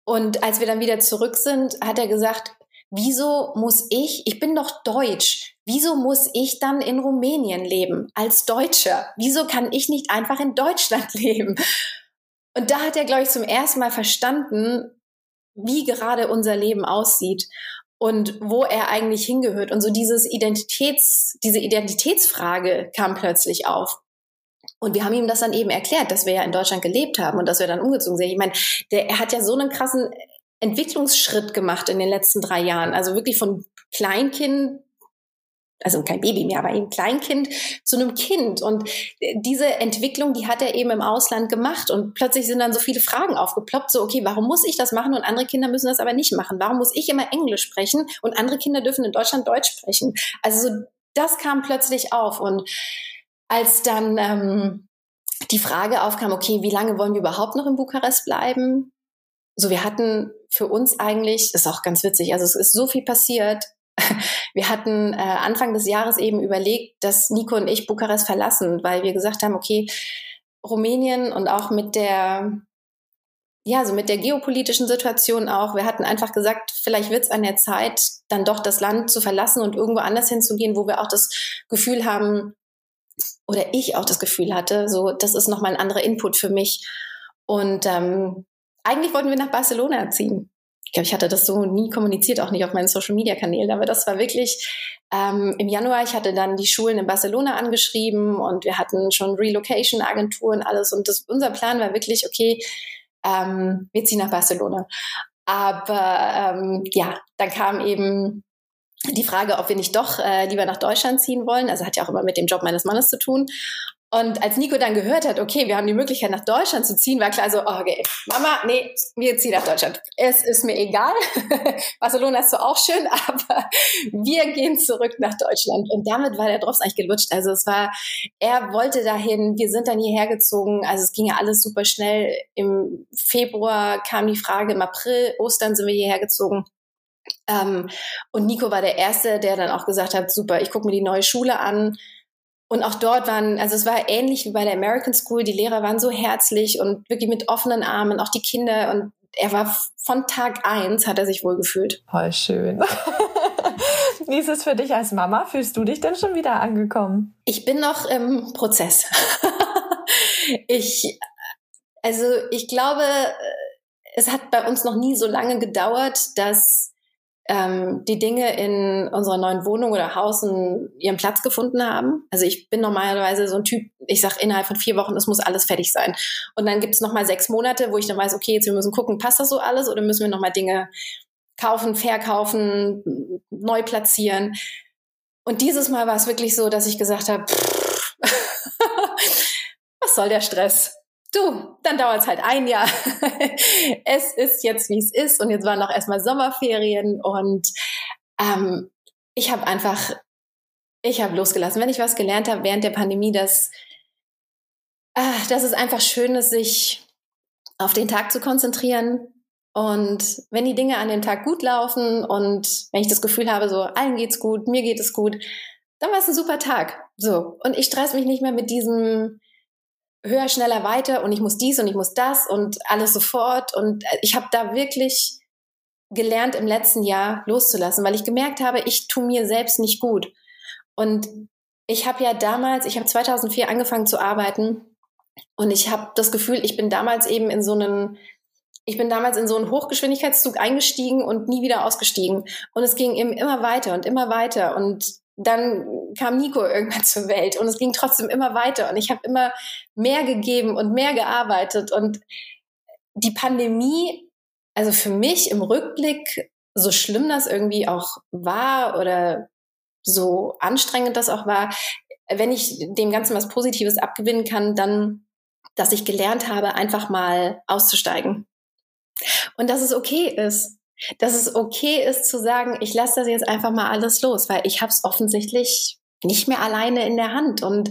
und als wir dann wieder zurück sind, hat er gesagt, wieso muss ich, ich bin doch deutsch, wieso muss ich dann in Rumänien leben als Deutscher? Wieso kann ich nicht einfach in Deutschland <laughs> leben? Und da hat er, glaube ich, zum ersten Mal verstanden, wie gerade unser Leben aussieht und wo er eigentlich hingehört. Und so dieses Identitäts, diese Identitätsfrage kam plötzlich auf. Und wir haben ihm das dann eben erklärt, dass wir ja in Deutschland gelebt haben und dass wir dann umgezogen sind. Ich meine, der, er hat ja so einen krassen Entwicklungsschritt gemacht in den letzten drei Jahren. Also wirklich von Kleinkind also kein Baby mehr, aber eben Kleinkind zu einem Kind. Und diese Entwicklung, die hat er eben im Ausland gemacht. Und plötzlich sind dann so viele Fragen aufgeploppt, so, okay, warum muss ich das machen und andere Kinder müssen das aber nicht machen? Warum muss ich immer Englisch sprechen und andere Kinder dürfen in Deutschland Deutsch sprechen? Also das kam plötzlich auf. Und als dann ähm, die Frage aufkam, okay, wie lange wollen wir überhaupt noch in Bukarest bleiben? So, wir hatten für uns eigentlich, ist auch ganz witzig, also es ist so viel passiert. <laughs> Wir hatten äh, Anfang des Jahres eben überlegt, dass Nico und ich Bukarest verlassen, weil wir gesagt haben, okay, Rumänien und auch mit der ja, so mit der geopolitischen Situation auch. Wir hatten einfach gesagt, vielleicht wird es an der Zeit, dann doch das Land zu verlassen und irgendwo anders hinzugehen, wo wir auch das Gefühl haben, oder ich auch das Gefühl hatte, so, das ist nochmal ein anderer Input für mich. Und ähm, eigentlich wollten wir nach Barcelona ziehen. Ich glaube, ich hatte das so nie kommuniziert, auch nicht auf meinen Social Media Kanälen, aber das war wirklich ähm, im Januar. Ich hatte dann die Schulen in Barcelona angeschrieben und wir hatten schon Relocation Agenturen alles und das, unser Plan war wirklich okay, ähm, wir ziehen nach Barcelona. Aber ähm, ja, dann kam eben die Frage, ob wir nicht doch äh, lieber nach Deutschland ziehen wollen. Also hat ja auch immer mit dem Job meines Mannes zu tun. Und als Nico dann gehört hat, okay, wir haben die Möglichkeit nach Deutschland zu ziehen, war klar so, oh, okay, Mama, nee, wir ziehen nach Deutschland. Es ist mir egal. <laughs> Barcelona ist zwar auch schön, <laughs> aber wir gehen zurück nach Deutschland. Und damit war der Drops eigentlich gelutscht. Also es war, er wollte dahin, wir sind dann hierher gezogen. Also es ging ja alles super schnell. Im Februar kam die Frage, im April, Ostern sind wir hierher gezogen. Ähm, und Nico war der Erste, der dann auch gesagt hat, super, ich gucke mir die neue Schule an und auch dort waren, also es war ähnlich wie bei der American School, die Lehrer waren so herzlich und wirklich mit offenen Armen, auch die Kinder und er war von Tag eins, hat er sich wohl gefühlt. Voll schön. <laughs> Wie ist es für dich als Mama? Fühlst du dich denn schon wieder angekommen? Ich bin noch im Prozess. <laughs> ich, also ich glaube, es hat bei uns noch nie so lange gedauert, dass ähm, die Dinge in unserer neuen Wohnung oder Haus ihren Platz gefunden haben. Also ich bin normalerweise so ein Typ, ich sage innerhalb von vier Wochen, es muss alles fertig sein. Und dann gibt es nochmal sechs Monate, wo ich dann weiß, okay, jetzt wir müssen gucken, passt das so alles oder müssen wir nochmal Dinge kaufen, verkaufen, neu platzieren. Und dieses Mal war es wirklich so, dass ich gesagt habe, <laughs> was soll der Stress? Du, dann dauert es halt ein Jahr. <laughs> es ist jetzt, wie es ist. Und jetzt waren noch erstmal Sommerferien. Und ähm, ich habe einfach, ich habe losgelassen. Wenn ich was gelernt habe während der Pandemie, dass, äh, dass es einfach schön ist, sich auf den Tag zu konzentrieren. Und wenn die Dinge an dem Tag gut laufen und wenn ich das Gefühl habe, so allen geht's gut, mir geht es gut, dann war es ein super Tag. So. Und ich stress mich nicht mehr mit diesem, höher, schneller, weiter und ich muss dies und ich muss das und alles sofort. Und äh, ich habe da wirklich gelernt im letzten Jahr loszulassen, weil ich gemerkt habe, ich tue mir selbst nicht gut. Und ich habe ja damals, ich habe 2004 angefangen zu arbeiten und ich habe das Gefühl, ich bin damals eben in so einen ich bin damals in so einen Hochgeschwindigkeitszug eingestiegen und nie wieder ausgestiegen. Und es ging eben immer weiter und immer weiter. Und dann kam Nico irgendwann <laughs> zur Welt und es ging trotzdem immer weiter und ich habe immer mehr gegeben und mehr gearbeitet und die Pandemie, also für mich im Rückblick, so schlimm das irgendwie auch war oder so anstrengend das auch war, wenn ich dem Ganzen was Positives abgewinnen kann, dann, dass ich gelernt habe, einfach mal auszusteigen. Und dass es okay ist dass es okay ist zu sagen, ich lasse das jetzt einfach mal alles los, weil ich habe es offensichtlich nicht mehr alleine in der Hand. Und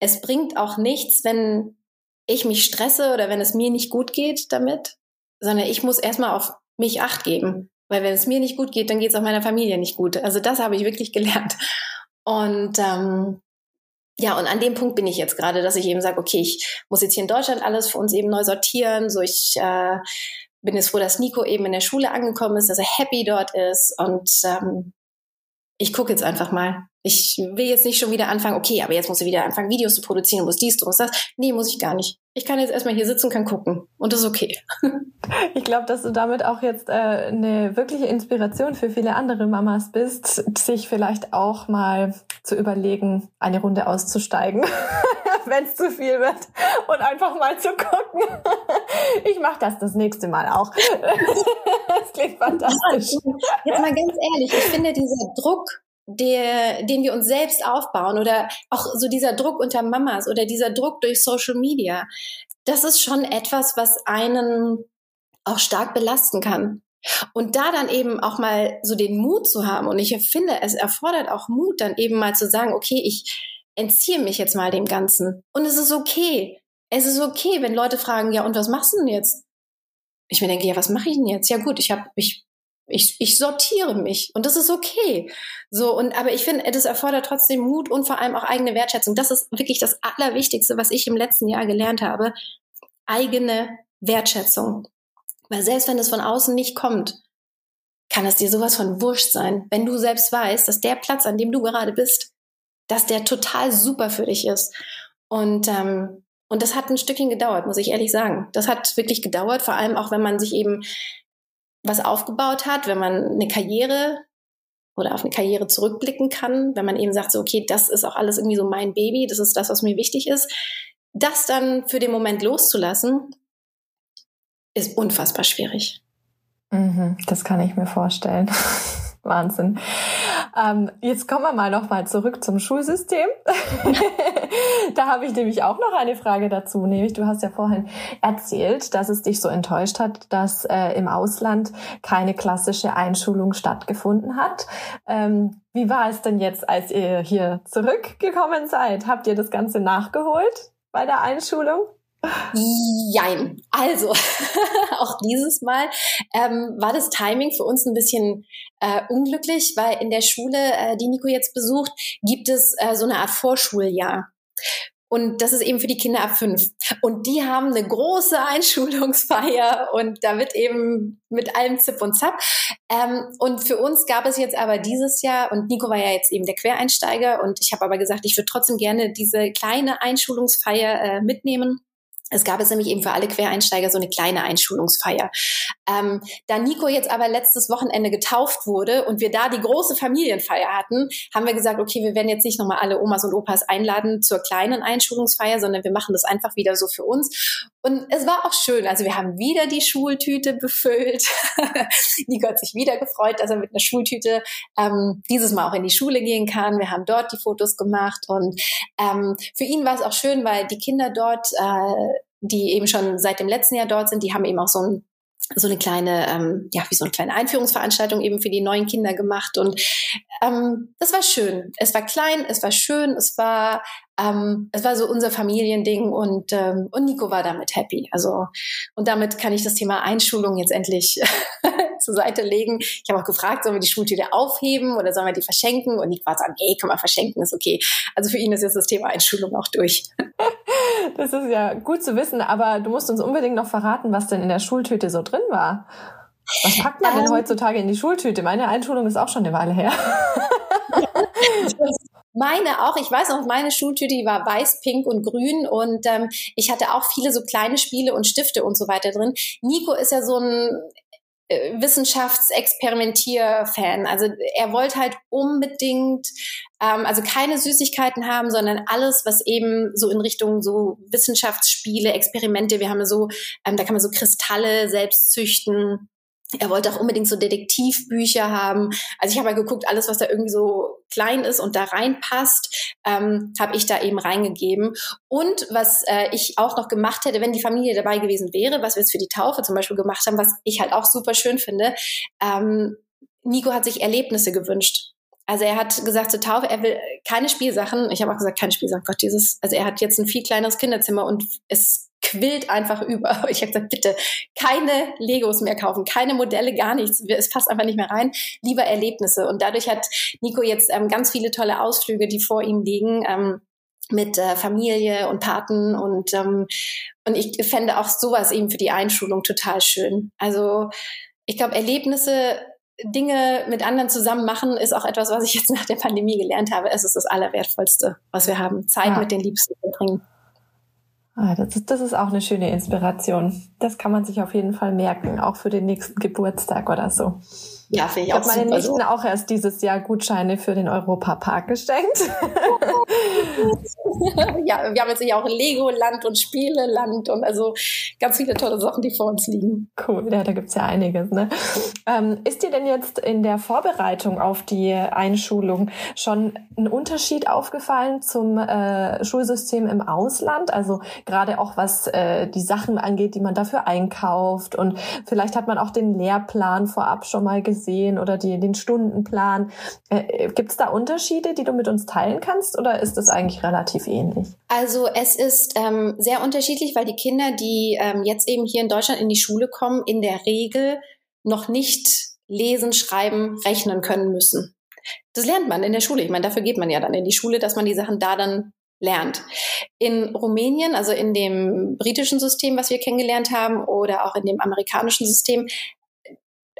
es bringt auch nichts, wenn ich mich stresse oder wenn es mir nicht gut geht damit, sondern ich muss erstmal auf mich acht geben. Weil wenn es mir nicht gut geht, dann geht es auch meiner Familie nicht gut. Also das habe ich wirklich gelernt. Und ähm, ja, und an dem Punkt bin ich jetzt gerade, dass ich eben sage, okay, ich muss jetzt hier in Deutschland alles für uns eben neu sortieren. So, ich äh, bin jetzt froh, dass Nico eben in der Schule angekommen ist, dass er happy dort ist und ähm, ich gucke jetzt einfach mal. Ich will jetzt nicht schon wieder anfangen, okay, aber jetzt muss ich wieder anfangen, Videos zu produzieren, muss dies, du musst das. Nee, muss ich gar nicht. Ich kann jetzt erstmal hier sitzen, kann gucken und das ist okay. <laughs> Ich glaube, dass du damit auch jetzt äh, eine wirkliche Inspiration für viele andere Mamas bist, sich vielleicht auch mal zu überlegen, eine Runde auszusteigen. <laughs> wenn es zu viel wird und einfach mal zu gucken. <laughs> Ich mache das das nächste Mal auch. Das klingt fantastisch. Jetzt mal ganz ehrlich, ich finde dieser Druck, der, den wir uns selbst aufbauen oder auch so dieser Druck unter Mamas oder dieser Druck durch Social Media, das ist schon etwas, was einen auch stark belasten kann. Und da dann eben auch mal so den Mut zu haben, und ich finde, es erfordert auch Mut, dann eben mal zu sagen, okay, ich, entziehe mich jetzt mal dem Ganzen. Und es ist okay. Es ist okay, wenn Leute fragen, ja, und was machst du denn jetzt? Ich mir denke, ja, was mache ich denn jetzt? Ja gut, ich habe, ich, ich, ich sortiere mich und das ist okay. So, und aber ich finde, das erfordert trotzdem Mut und vor allem auch eigene Wertschätzung. Das ist wirklich das Allerwichtigste, was ich im letzten Jahr gelernt habe. Eigene Wertschätzung. Weil selbst wenn es von außen nicht kommt, kann es dir sowas von wurscht sein, wenn du selbst weißt, dass der Platz, an dem du gerade bist, dass der total super für dich ist. Und, ähm, und das hat ein Stückchen gedauert, muss ich ehrlich sagen. Das hat wirklich gedauert, vor allem auch wenn man sich eben was aufgebaut hat, wenn man eine Karriere oder auf eine Karriere zurückblicken kann, wenn man eben sagt, so, okay, das ist auch alles irgendwie so mein Baby, das ist das, was mir wichtig ist. Das dann für den Moment loszulassen, ist unfassbar schwierig. Mhm, das kann ich mir vorstellen. <laughs> Wahnsinn. Ähm, jetzt kommen wir mal noch mal zurück zum Schulsystem. <laughs> da habe ich nämlich auch noch eine Frage dazu. Nämlich, du hast ja vorhin erzählt, dass es dich so enttäuscht hat, dass äh, im Ausland keine klassische Einschulung stattgefunden hat. Ähm, wie war es denn jetzt, als ihr hier zurückgekommen seid? Habt ihr das Ganze nachgeholt bei der Einschulung? Jein. Also, <laughs> auch dieses Mal ähm, war das Timing für uns ein bisschen äh, unglücklich, weil in der Schule, äh, die Nico jetzt besucht, gibt es äh, so eine Art Vorschuljahr. Und das ist eben für die Kinder ab fünf. Und die haben eine große Einschulungsfeier und da wird eben mit allem Zip und Zap. Ähm, und für uns gab es jetzt aber dieses Jahr, und Nico war ja jetzt eben der Quereinsteiger, und ich habe aber gesagt, ich würde trotzdem gerne diese kleine Einschulungsfeier äh, mitnehmen es gab es nämlich eben für alle Quereinsteiger so eine kleine Einschulungsfeier. Ähm, da Nico jetzt aber letztes Wochenende getauft wurde und wir da die große Familienfeier hatten, haben wir gesagt, okay, wir werden jetzt nicht nochmal alle Omas und Opas einladen zur kleinen Einschulungsfeier, sondern wir machen das einfach wieder so für uns. Und es war auch schön. Also wir haben wieder die Schultüte befüllt. <laughs> Nico hat sich wieder gefreut, dass er mit einer Schultüte ähm, dieses Mal auch in die Schule gehen kann. Wir haben dort die Fotos gemacht und ähm, für ihn war es auch schön, weil die Kinder dort äh, die eben schon seit dem letzten Jahr dort sind, die haben eben auch so ein so eine kleine, ähm, ja, wie so eine kleine Einführungsveranstaltung eben für die neuen Kinder gemacht. Und ähm, das war schön. Es war klein, es war schön, es war, ähm, es war so unser Familiending und, ähm, und Nico war damit happy. Also, und damit kann ich das Thema Einschulung jetzt endlich <laughs> zur Seite legen. Ich habe auch gefragt, sollen wir die Schultüte aufheben oder sollen wir die verschenken? Und Nico war so, nee, kann man verschenken, ist okay. Also für ihn ist jetzt das Thema Einschulung auch durch. <laughs> Das ist ja gut zu wissen, aber du musst uns unbedingt noch verraten, was denn in der Schultüte so drin war. Was packt man denn ähm, heutzutage in die Schultüte? Meine Einschulung ist auch schon eine Weile her. <laughs> Meine auch. Ich weiß noch, meine Schultüte, die war weiß, pink und grün und ähm, ich hatte auch viele so kleine Spiele und Stifte und so weiter drin. Nico ist ja so ein Wissenschaftsexperimentier-Fan. Also er wollte halt unbedingt, ähm, also keine Süßigkeiten haben, sondern alles, was eben so in Richtung so Wissenschaftsspiele, Experimente, wir haben so, ähm, da kann man so Kristalle selbst züchten er wollte auch unbedingt so Detektivbücher haben. Also ich habe ja geguckt, alles, was da irgendwie so klein ist und da reinpasst, ähm, habe ich da eben reingegeben. Und was äh, ich auch noch gemacht hätte, wenn die Familie dabei gewesen wäre, was wir jetzt für die Taufe zum Beispiel gemacht haben, was ich halt auch super schön finde, ähm, Nico hat sich Erlebnisse gewünscht. Also er hat gesagt zur Taufe, er will keine Spielsachen. Ich habe auch gesagt, keine Spielsachen. Gott, dieses, also er hat jetzt ein viel kleineres Kinderzimmer und es quillt einfach über. <laughs> Ich habe gesagt, bitte keine Legos mehr kaufen, keine Modelle, gar nichts. Es passt einfach nicht mehr rein. Lieber Erlebnisse. Und dadurch hat Nico jetzt ähm, ganz viele tolle Ausflüge, die vor ihm liegen. Ähm, mit äh, Familie und Paten und ähm, und ich fände auch sowas eben für die Einschulung total schön. Also ich glaube Erlebnisse Dinge mit anderen zusammen machen, ist auch etwas, was ich jetzt nach der Pandemie gelernt habe. Es ist das Allerwertvollste, was wir haben. Zeit ja. mit den Liebsten verbringen. Ah, das, ist, das ist auch eine schöne Inspiration. Das kann man sich auf jeden Fall merken, auch für den nächsten Geburtstag oder so. Ja, finde ich, ich auch meine Nichten so. auch erst dieses Jahr Gutscheine für den Europapark geschenkt. <laughs> ja, wir haben jetzt ja auch Lego-Land und Spiele-Land und also ganz viele tolle Sachen, die vor uns liegen. Cool, ja, da gibt's ja einiges. Ne? Ähm, ist dir denn jetzt in der Vorbereitung auf die Einschulung schon ein Unterschied aufgefallen zum äh, Schulsystem im Ausland? Also gerade auch was äh, die Sachen angeht, die man dafür einkauft und vielleicht hat man auch den Lehrplan vorab schon mal gesehen gesehen oder die, den Stundenplan. Äh, Gibt es da Unterschiede, die du mit uns teilen kannst oder ist das eigentlich relativ ähnlich? Also es ist ähm, sehr unterschiedlich, weil die Kinder, die ähm, jetzt eben hier in Deutschland in die Schule kommen, in der Regel noch nicht lesen, schreiben, rechnen können müssen. Das lernt man in der Schule. Ich meine, dafür geht man ja dann in die Schule, dass man die Sachen da dann lernt. In Rumänien, also in dem britischen System, was wir kennengelernt haben, oder auch in dem amerikanischen System,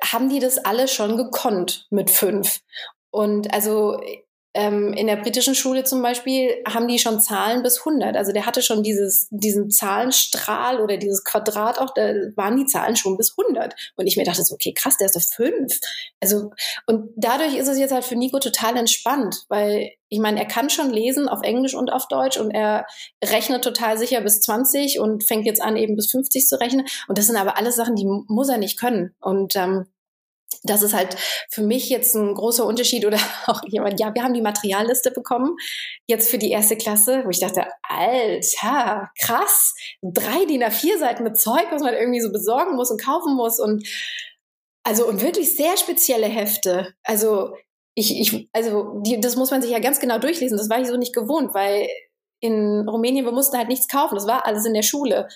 haben die das alle schon gekonnt mit fünf. Und also ähm, in der britischen Schule zum Beispiel haben die schon Zahlen bis 100. Also der hatte schon dieses, diesen Zahlenstrahl oder dieses Quadrat auch, da waren die Zahlen schon bis 100. Und ich mir dachte so, okay, krass, der ist doch fünf. Also, und dadurch ist es jetzt halt für Nico total entspannt, weil ich meine, er kann schon lesen auf Englisch und auf Deutsch und er rechnet total sicher bis 20 und fängt jetzt an, eben bis 50 zu rechnen. Und das sind aber alles Sachen, die muss er nicht können. Und ähm, das ist halt für mich jetzt ein großer Unterschied oder <laughs> auch jemand, ja, wir haben die Materialliste bekommen, jetzt für die erste Klasse, wo ich dachte, alter, krass, drei DIN A4 Seiten mit Zeug, was man irgendwie so besorgen muss und kaufen muss und also und wirklich sehr spezielle Hefte. Also ich, ich also die, das muss man sich ja ganz genau durchlesen. Das war ich so nicht gewohnt, weil in Rumänien wir mussten halt nichts kaufen. Das war alles in der Schule.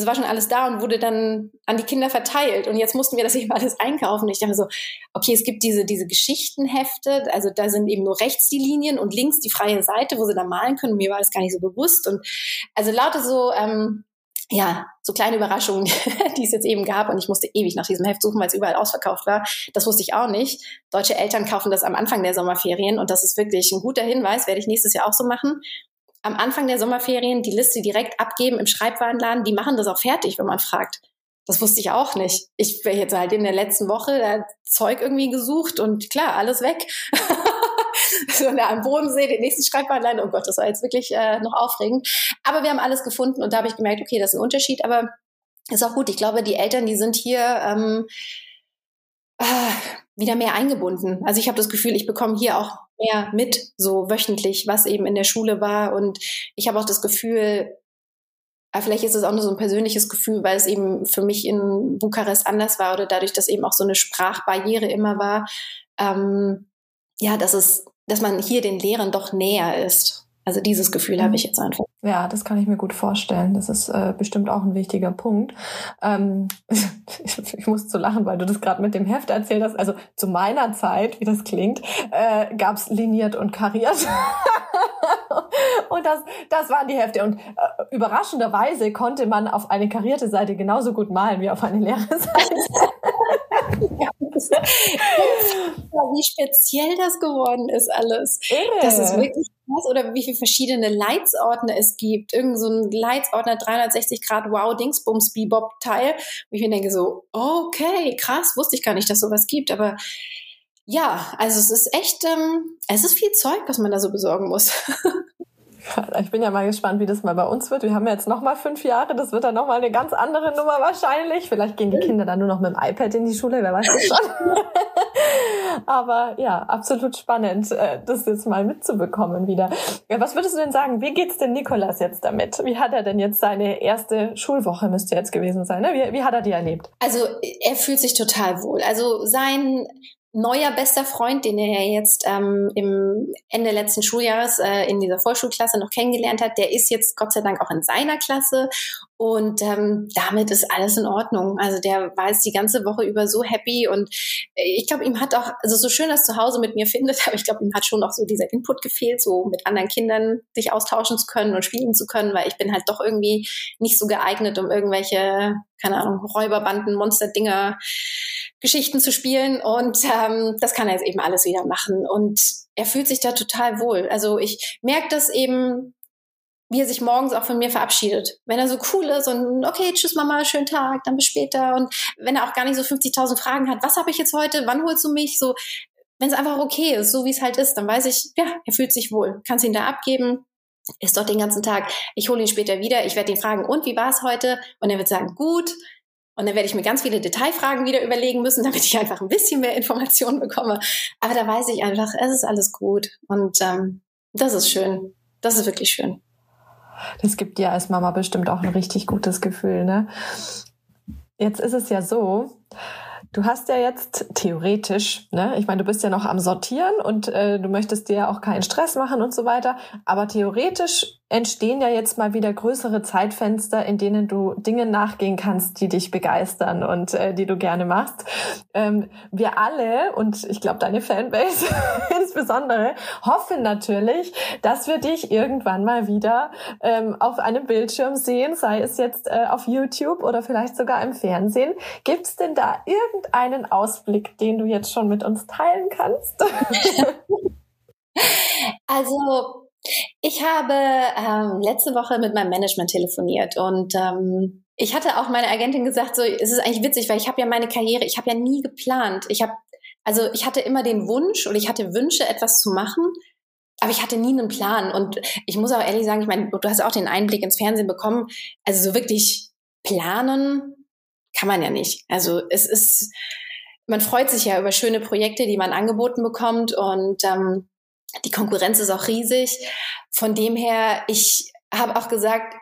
Das war schon alles da und wurde dann an die Kinder verteilt. Und jetzt mussten wir das <laughs> eben alles einkaufen. Ich dachte so, okay, es gibt diese, diese Geschichtenhefte, also da sind eben nur rechts die Linien und links die freie Seite, wo sie da malen können. Mir war das gar nicht so bewusst. Und also lauter so, ähm, ja, so kleine Überraschungen, <laughs> die es jetzt eben gab. Und ich musste ewig nach diesem Heft suchen, weil es überall ausverkauft war. Das wusste ich auch nicht. Deutsche Eltern kaufen das am Anfang der Sommerferien. Und das ist wirklich ein guter Hinweis, werde ich nächstes Jahr auch so machen am Anfang der Sommerferien die Liste direkt abgeben im Schreibwarenladen. Die machen das auch fertig, wenn man fragt. Das wusste ich auch nicht. Ich wäre jetzt halt in der letzten Woche da Zeug irgendwie gesucht und klar, alles weg. <laughs> so am Bodensee, den nächsten Schreibwarenladen. Oh Gott, das war jetzt wirklich äh, noch aufregend. Aber wir haben alles gefunden und da habe ich gemerkt, okay, das ist ein Unterschied, aber ist auch gut. Ich glaube, die Eltern, die sind hier ähm, äh, wieder mehr eingebunden. Also ich habe das Gefühl, ich bekomme hier auch mehr mit, so wöchentlich, was eben in der Schule war. Und ich habe auch das Gefühl, aber vielleicht ist es auch nur so ein persönliches Gefühl, weil es eben für mich in Bukarest anders war oder dadurch, dass eben auch so eine Sprachbarriere immer war. Ähm, ja, dass es, dass man hier den Lehrern doch näher ist. Also dieses Gefühl mhm. habe ich jetzt einfach. Ja, das kann ich mir gut vorstellen. Das ist äh, bestimmt auch ein wichtiger Punkt. Ähm, ich, <laughs> ich muss zu lachen, weil du das gerade mit dem Heft erzählt hast. Also zu meiner Zeit, wie das klingt, äh, gab es liniert und kariert. <laughs> und das, das waren die Hefte. Und äh, überraschenderweise konnte man auf eine karierte Seite genauso gut malen wie auf eine leere Seite. <laughs> wie speziell das geworden ist alles. Irre. Das ist wirklich. Oder wie viele verschiedene Leitsordner es gibt. Irgend so ein Leitsordner 360 Grad Wow Dingsbums Bebop Teil. Wo ich mir denke so, okay, krass, wusste ich gar nicht, dass sowas gibt. Aber ja, also es ist echt, ähm, es ist viel Zeug, was man da so besorgen muss. <laughs> Ich bin ja mal gespannt, wie das mal bei uns wird. Wir haben ja jetzt noch mal fünf Jahre. Das wird dann noch mal eine ganz andere Nummer wahrscheinlich. Vielleicht gehen die Kinder dann nur noch mit dem iPad in die Schule. Wer weiß das schon. <laughs> Aber ja, absolut spannend, äh, das jetzt mal mitzubekommen wieder. Was würdest du denn sagen? Wie geht's denn Nikolas jetzt damit? Wie hat er denn jetzt seine erste Schulwoche müsste jetzt gewesen sein? Ne? Wie, wie hat er die erlebt? Also er fühlt sich total wohl. Also sein neuer bester Freund, den er jetzt ähm, im Ende letzten Schuljahres äh, in dieser Vorschulklasse noch kennengelernt hat, der ist jetzt Gott sei Dank auch in seiner Klasse und ähm, damit ist alles in Ordnung. Also der war jetzt die ganze Woche über so happy und äh, ich glaube, ihm hat auch, also so schön das zu Hause mit mir findet, <laughs> aber ich glaube, ihm hat schon auch so dieser Input gefehlt, so mit anderen Kindern sich austauschen zu können und spielen zu können, weil ich bin halt doch irgendwie nicht so geeignet, um irgendwelche, keine Ahnung, Räuberbanden, Monster-Dinger Geschichten zu spielen und ähm, das kann er jetzt eben alles wieder machen und er fühlt sich da total wohl. Also ich merke das eben, wie er sich morgens auch von mir verabschiedet. Wenn er so cool ist und okay, tschüss Mama, schönen Tag, dann bis später und wenn er auch gar nicht so 50.000 Fragen hat, was habe ich jetzt heute, wann holst du mich, so wenn es einfach okay ist, so wie es halt ist, dann weiß ich, ja, er fühlt sich wohl. Kannst ihn da abgeben, ist doch den ganzen Tag. Ich hole ihn später wieder, ich werde ihn fragen, und wie war es heute? Und er wird sagen, gut. Und dann werde ich mir ganz viele Detailfragen wieder überlegen müssen, <laughs> damit ich einfach ein bisschen mehr Informationen bekomme. Aber da weiß ich einfach, es ist alles gut. Und ähm, das ist schön. Das ist wirklich schön. Das gibt dir als Mama bestimmt auch ein richtig gutes Gefühl, ne? Jetzt ist es ja so, Du hast ja jetzt theoretisch, ne, ich meine, du bist ja noch am Sortieren und äh, du möchtest dir ja auch keinen Stress machen und so weiter, aber theoretisch entstehen ja jetzt mal wieder größere Zeitfenster, in denen du Dinge nachgehen kannst, die dich begeistern und äh, die du gerne machst. Ähm, wir alle und ich glaube deine Fanbase <laughs> insbesondere hoffen natürlich, dass wir dich irgendwann mal wieder ähm, auf einem Bildschirm sehen, sei es jetzt äh, auf YouTube oder vielleicht sogar im Fernsehen. Gibt es denn da irgendeinen Ausblick, den du jetzt schon mit uns teilen kannst? <laughs> also ich habe ähm, letzte Woche mit meinem Management telefoniert und ähm, ich hatte auch meine Agentin gesagt, so es ist eigentlich witzig, weil ich habe ja meine Karriere, ich habe ja nie geplant. Ich habe also ich hatte immer den Wunsch oder ich hatte Wünsche, etwas zu machen, aber ich hatte nie einen Plan. Und ich muss auch ehrlich sagen, ich meine, du hast auch den Einblick ins Fernsehen bekommen. Also so wirklich planen kann man ja nicht. Also es ist, man freut sich ja über schöne Projekte, die man angeboten bekommt und ähm, die Konkurrenz ist auch riesig. Von dem her, ich habe auch gesagt,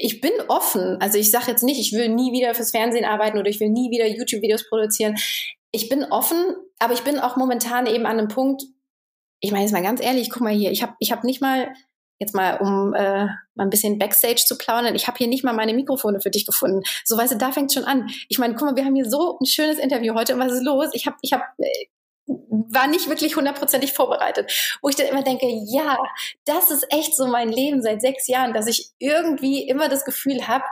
ich bin offen. Also ich sage jetzt nicht, ich will nie wieder fürs Fernsehen arbeiten oder ich will nie wieder YouTube-Videos produzieren. Ich bin offen, aber ich bin auch momentan eben an einem Punkt, ich meine jetzt mal ganz ehrlich, guck mal hier, ich habe ich hab nicht mal jetzt mal um äh, mal ein bisschen Backstage zu plaudern, ich habe hier nicht mal meine Mikrofone für dich gefunden. So weißt du, da fängt schon an. Ich meine, guck mal, wir haben hier so ein schönes Interview heute und was ist los? Ich habe ich habe äh, war nicht wirklich hundertprozentig vorbereitet. Wo ich dann immer denke, ja, das ist echt so mein Leben seit sechs Jahren, dass ich irgendwie immer das Gefühl habe,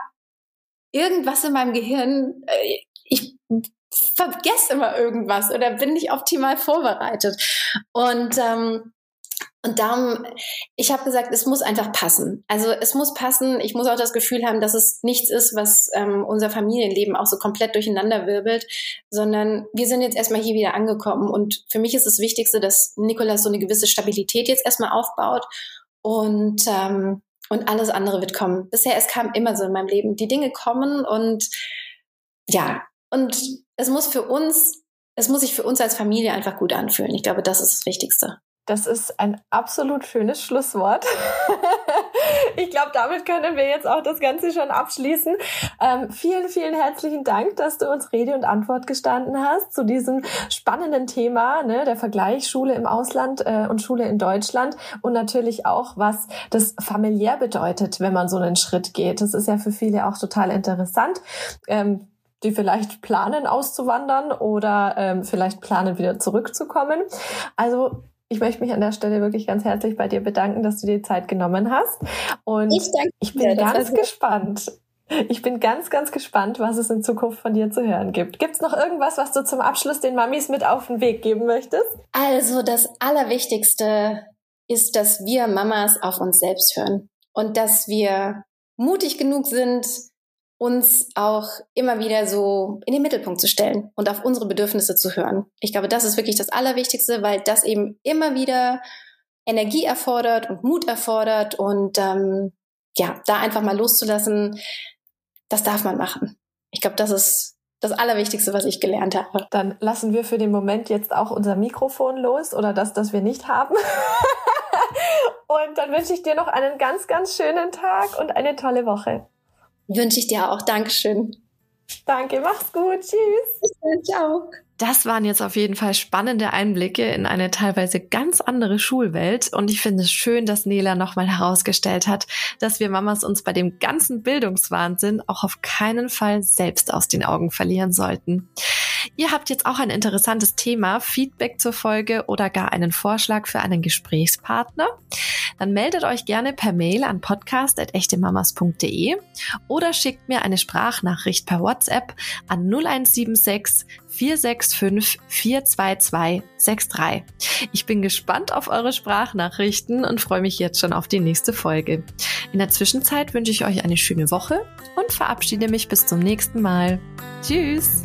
irgendwas in meinem Gehirn, äh, ich vergesse immer irgendwas oder bin nicht optimal vorbereitet. Und ähm, und darum, ich habe gesagt, es muss einfach passen. Also es muss passen. Ich muss auch das Gefühl haben, dass es nichts ist, was ähm, unser Familienleben auch so komplett durcheinander wirbelt, sondern wir sind jetzt erstmal hier wieder angekommen. Und für mich ist das Wichtigste, dass Nikolas so eine gewisse Stabilität jetzt erstmal aufbaut und ähm, und alles andere wird kommen. Bisher es kam immer so in meinem Leben. Die Dinge kommen und ja und es muss für uns, es muss sich für uns als Familie einfach gut anfühlen. Ich glaube, das ist das Wichtigste. Das ist ein absolut schönes Schlusswort. <laughs> ich glaube, damit können wir jetzt auch das Ganze schon abschließen. Ähm, vielen, vielen herzlichen Dank, dass du uns Rede und Antwort gestanden hast zu diesem spannenden Thema, ne, der Vergleich Schule im Ausland äh, und Schule in Deutschland und natürlich auch, was das familiär bedeutet, wenn man so einen Schritt geht. Das ist ja für viele auch total interessant. Ähm, die vielleicht planen auszuwandern oder ähm, vielleicht planen wieder zurückzukommen. Also ich möchte mich an der Stelle wirklich ganz herzlich bei dir bedanken, dass du dir Zeit genommen hast. Und ich, ich bin dir, ganz gespannt. Ich bin ganz, ganz gespannt, was es in Zukunft von dir zu hören gibt. Gibt es noch irgendwas, was du zum Abschluss den Mamis mit auf den Weg geben möchtest? Also das Allerwichtigste ist, dass wir Mamas auf uns selbst hören und dass wir mutig genug sind, uns auch immer wieder so in den Mittelpunkt zu stellen und auf unsere Bedürfnisse zu hören. Ich glaube, das ist wirklich das Allerwichtigste, weil das eben immer wieder Energie erfordert und Mut erfordert und ähm, ja, da einfach mal loszulassen, das darf man machen. Ich glaube, das ist das Allerwichtigste, was ich gelernt habe. Dann lassen wir für den Moment jetzt auch unser Mikrofon los oder das, das wir nicht haben. <laughs> und dann wünsche ich dir noch einen ganz, ganz schönen Tag und eine tolle Woche. Wünsche ich dir auch. Dankeschön. Danke, mach's gut. Tschüss. Ciao. Das waren jetzt auf jeden Fall spannende Einblicke in eine teilweise ganz andere Schulwelt. Und ich finde es schön, dass Nela nochmal herausgestellt hat, dass wir Mamas uns bei dem ganzen Bildungswahnsinn auch auf keinen Fall selbst aus den Augen verlieren sollten. Ihr habt jetzt auch ein interessantes Thema, Feedback zur Folge oder gar einen Vorschlag für einen Gesprächspartner? Dann meldet euch gerne per Mail an podcast.echtemamas.de oder schickt mir eine Sprachnachricht per WhatsApp an 0176 465 422 63. Ich bin gespannt auf eure Sprachnachrichten und freue mich jetzt schon auf die nächste Folge. In der Zwischenzeit wünsche ich euch eine schöne Woche und verabschiede mich bis zum nächsten Mal. Tschüss!